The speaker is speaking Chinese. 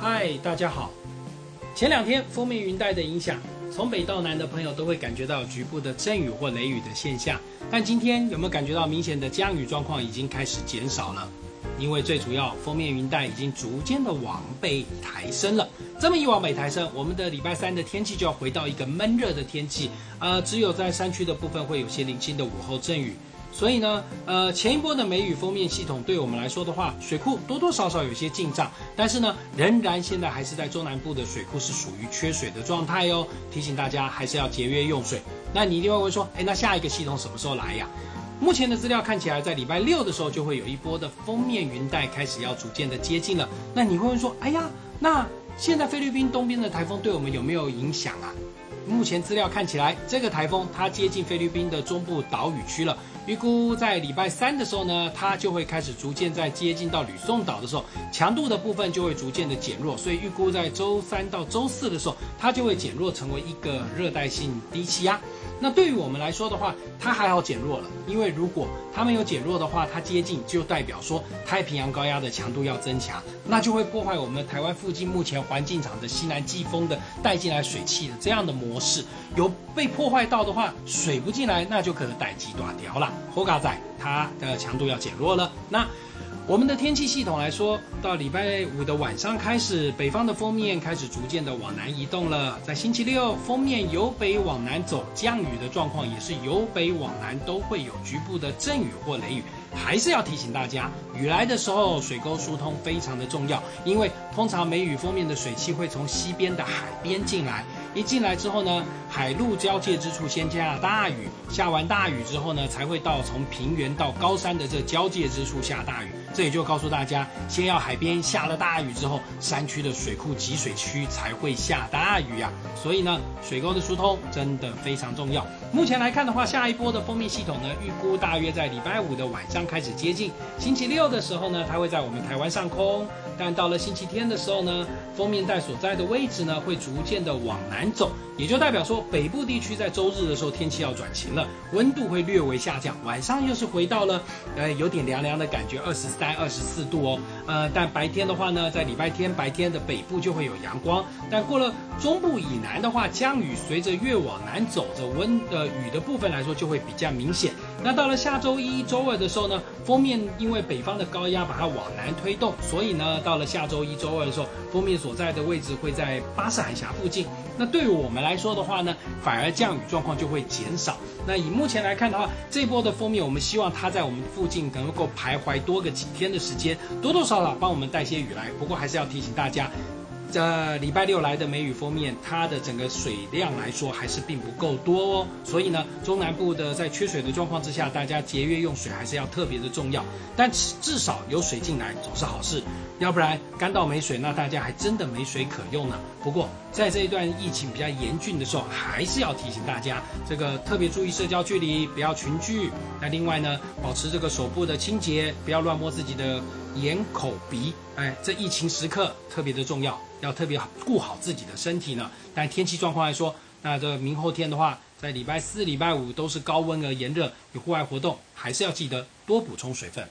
嗨，大家好。前两天封面云带的影响，从北到南的朋友都会感觉到局部的阵雨或雷雨的现象。但今天有没有感觉到明显的降雨状况已经开始减少了？因为最主要封面云带已经逐渐的往北抬升了。这么一往北抬升，我们的礼拜三的天气就要回到一个闷热的天气。呃，只有在山区的部分会有些零星的午后阵雨。所以呢，呃，前一波的梅雨封面系统对我们来说的话，水库多多少少有些进账，但是呢，仍然现在还是在中南部的水库是属于缺水的状态哦。提醒大家还是要节约用水。那你一定会问说，哎，那下一个系统什么时候来呀？目前的资料看起来，在礼拜六的时候就会有一波的封面云带开始要逐渐的接近了。那你会问说，哎呀，那现在菲律宾东边的台风对我们有没有影响啊？目前资料看起来，这个台风它接近菲律宾的中部岛屿区了。预估在礼拜三的时候呢，它就会开始逐渐在接近到吕宋岛的时候，强度的部分就会逐渐的减弱。所以预估在周三到周四的时候，它就会减弱成为一个热带性低气压。那对于我们来说的话，它还好减弱了，因为如果它没有减弱的话，它接近就代表说太平洋高压的强度要增强，那就会破坏我们台湾附近目前环境场的西南季风的带进来水汽的这样的模式，有被破坏到的话，水不进来，那就可能带机断掉了。火嘎仔它的强度要减弱了，那。我们的天气系统来说，到礼拜五的晚上开始，北方的封面开始逐渐的往南移动了。在星期六，封面由北往南走，降雨的状况也是由北往南，都会有局部的阵雨或雷雨。还是要提醒大家，雨来的时候，水沟疏通非常的重要，因为通常梅雨封面的水汽会从西边的海边进来，一进来之后呢，海陆交界之处先下大雨，下完大雨之后呢，才会到从平原到高山的这交界之处下大雨。这也就告诉大家，先要海边下了大雨之后，山区的水库集水区才会下大雨呀。所以呢，水沟的疏通真的非常重要。目前来看的话，下一波的封面系统呢，预估大约在礼拜五的晚上开始接近。星期六的时候呢，它会在我们台湾上空。但到了星期天的时候呢，封面带所在的位置呢，会逐渐的往南走，也就代表说，北部地区在周日的时候天气要转晴了，温度会略微下降，晚上又是回到了，呃，有点凉凉的感觉，二十三、二十四度哦。呃，但白天的话呢，在礼拜天白天的北部就会有阳光，但过了中部以南的话，降雨随着越往南走这温的雨的部分来说，就会比较明显。那到了下周一周二的时候呢，封面因为北方的高压把它往南推动，所以呢，到了下周一周二的时候，封面所在的位置会在巴士海峡附近。那对于我们来说的话呢，反而降雨状况就会减少。那以目前来看的话，这波的封面，我们希望它在我们附近能够徘徊多个几天的时间，多多少帮我们带些雨来。不过还是要提醒大家。这礼拜六来的梅雨封面，它的整个水量来说还是并不够多哦。所以呢，中南部的在缺水的状况之下，大家节约用水还是要特别的重要。但至少有水进来总是好事，要不然干到没水，那大家还真的没水可用呢。不过在这一段疫情比较严峻的时候，还是要提醒大家，这个特别注意社交距离，不要群聚。那另外呢，保持这个手部的清洁，不要乱摸自己的眼、口、鼻。哎，这疫情时刻特别的重要。要特别顾好自己的身体呢。但天气状况来说，那这明后天的话，在礼拜四、礼拜五都是高温而炎热，有户外活动还是要记得多补充水分。